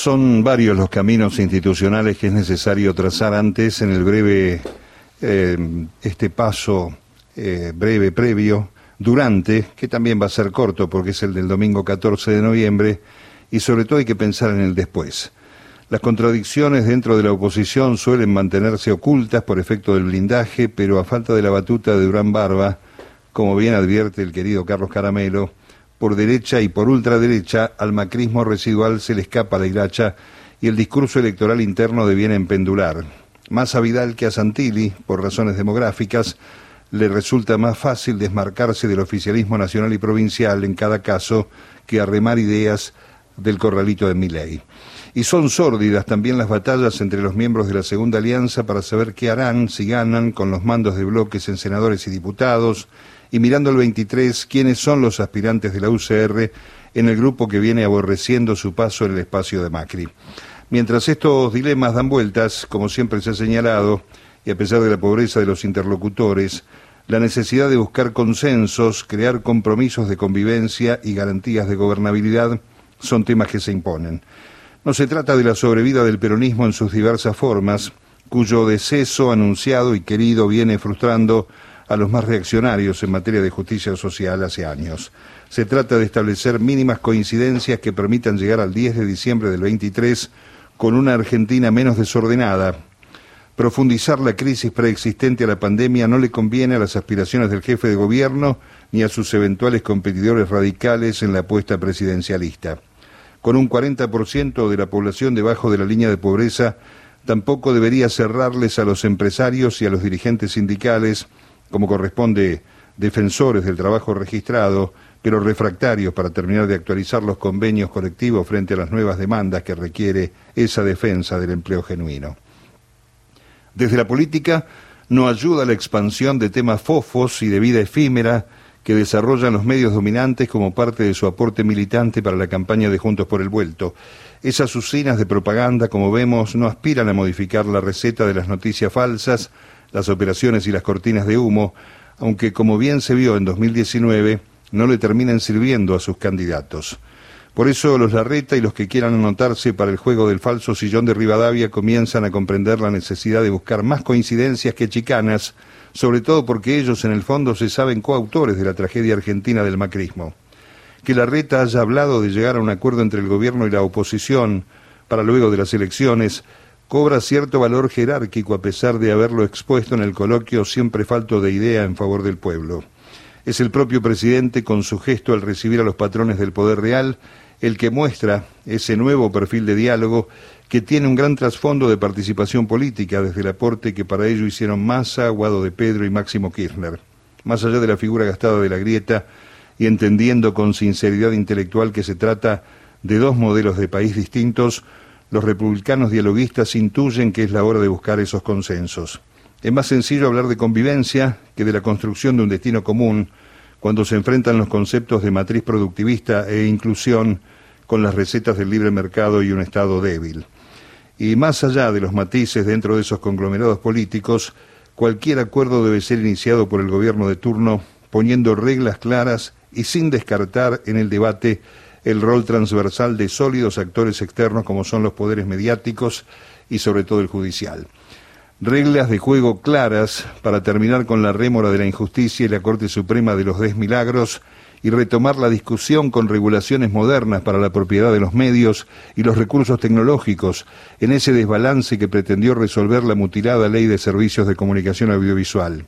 Son varios los caminos institucionales que es necesario trazar antes en el breve, eh, este paso eh, breve previo, durante, que también va a ser corto porque es el del domingo 14 de noviembre, y sobre todo hay que pensar en el después. Las contradicciones dentro de la oposición suelen mantenerse ocultas por efecto del blindaje, pero a falta de la batuta de Durán Barba, como bien advierte el querido Carlos Caramelo, por derecha y por ultraderecha, al macrismo residual se le escapa la hilacha y el discurso electoral interno deviene en pendular. Más a Vidal que a Santilli, por razones demográficas, le resulta más fácil desmarcarse del oficialismo nacional y provincial en cada caso que arremar ideas del corralito de Miley. Y son sórdidas también las batallas entre los miembros de la Segunda Alianza para saber qué harán si ganan con los mandos de bloques en senadores y diputados, y mirando el 23 quiénes son los aspirantes de la UCR en el grupo que viene aborreciendo su paso en el espacio de Macri. Mientras estos dilemas dan vueltas, como siempre se ha señalado, y a pesar de la pobreza de los interlocutores, la necesidad de buscar consensos, crear compromisos de convivencia y garantías de gobernabilidad son temas que se imponen. No se trata de la sobrevida del peronismo en sus diversas formas, cuyo deceso anunciado y querido viene frustrando a los más reaccionarios en materia de justicia social hace años. Se trata de establecer mínimas coincidencias que permitan llegar al 10 de diciembre del 23 con una Argentina menos desordenada. Profundizar la crisis preexistente a la pandemia no le conviene a las aspiraciones del jefe de gobierno ni a sus eventuales competidores radicales en la apuesta presidencialista. Con un 40% de la población debajo de la línea de pobreza, tampoco debería cerrarles a los empresarios y a los dirigentes sindicales como corresponde, defensores del trabajo registrado, pero refractarios para terminar de actualizar los convenios colectivos frente a las nuevas demandas que requiere esa defensa del empleo genuino. Desde la política no ayuda la expansión de temas fofos y de vida efímera que desarrollan los medios dominantes como parte de su aporte militante para la campaña de Juntos por el Vuelto. Esas usinas de propaganda, como vemos, no aspiran a modificar la receta de las noticias falsas, las operaciones y las cortinas de humo, aunque como bien se vio en 2019, no le terminan sirviendo a sus candidatos. Por eso los Larreta y los que quieran anotarse para el juego del falso sillón de Rivadavia comienzan a comprender la necesidad de buscar más coincidencias que chicanas, sobre todo porque ellos en el fondo se saben coautores de la tragedia argentina del macrismo. Que Larreta haya hablado de llegar a un acuerdo entre el gobierno y la oposición para luego de las elecciones cobra cierto valor jerárquico a pesar de haberlo expuesto en el coloquio siempre falto de idea en favor del pueblo. Es el propio presidente, con su gesto al recibir a los patrones del poder real, el que muestra ese nuevo perfil de diálogo que tiene un gran trasfondo de participación política desde el aporte que para ello hicieron Massa, Guado de Pedro y Máximo Kirchner. Más allá de la figura gastada de la grieta y entendiendo con sinceridad intelectual que se trata de dos modelos de país distintos, los republicanos dialoguistas intuyen que es la hora de buscar esos consensos. Es más sencillo hablar de convivencia que de la construcción de un destino común cuando se enfrentan los conceptos de matriz productivista e inclusión con las recetas del libre mercado y un Estado débil. Y más allá de los matices dentro de esos conglomerados políticos, cualquier acuerdo debe ser iniciado por el gobierno de turno poniendo reglas claras y sin descartar en el debate el rol transversal de sólidos actores externos como son los poderes mediáticos y sobre todo el judicial. Reglas de juego claras para terminar con la rémora de la injusticia y la Corte Suprema de los desmilagros y retomar la discusión con regulaciones modernas para la propiedad de los medios y los recursos tecnológicos en ese desbalance que pretendió resolver la mutilada Ley de Servicios de Comunicación Audiovisual.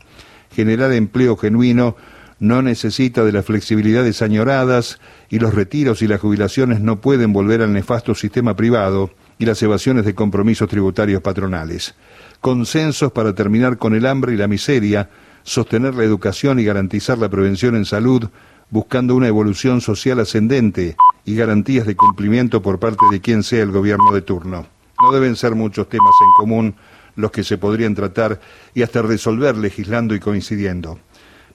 Generar empleo genuino no necesita de las flexibilidades añoradas y los retiros y las jubilaciones no pueden volver al nefasto sistema privado y las evasiones de compromisos tributarios patronales. Consensos para terminar con el hambre y la miseria, sostener la educación y garantizar la prevención en salud, buscando una evolución social ascendente y garantías de cumplimiento por parte de quien sea el gobierno de turno. No deben ser muchos temas en común los que se podrían tratar y hasta resolver legislando y coincidiendo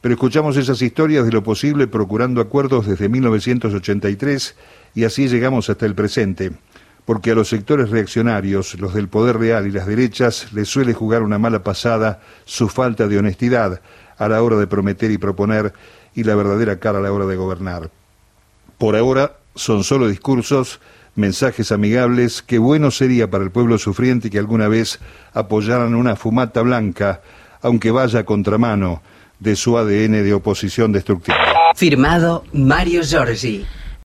pero escuchamos esas historias de lo posible procurando acuerdos desde 1983 y así llegamos hasta el presente, porque a los sectores reaccionarios, los del poder real y las derechas, les suele jugar una mala pasada su falta de honestidad a la hora de prometer y proponer y la verdadera cara a la hora de gobernar. Por ahora son solo discursos mensajes amigables, qué bueno sería para el pueblo sufriente que alguna vez apoyaran una fumata blanca, aunque vaya a contramano de su ADN de oposición destructiva. Firmado Mario Giorgi.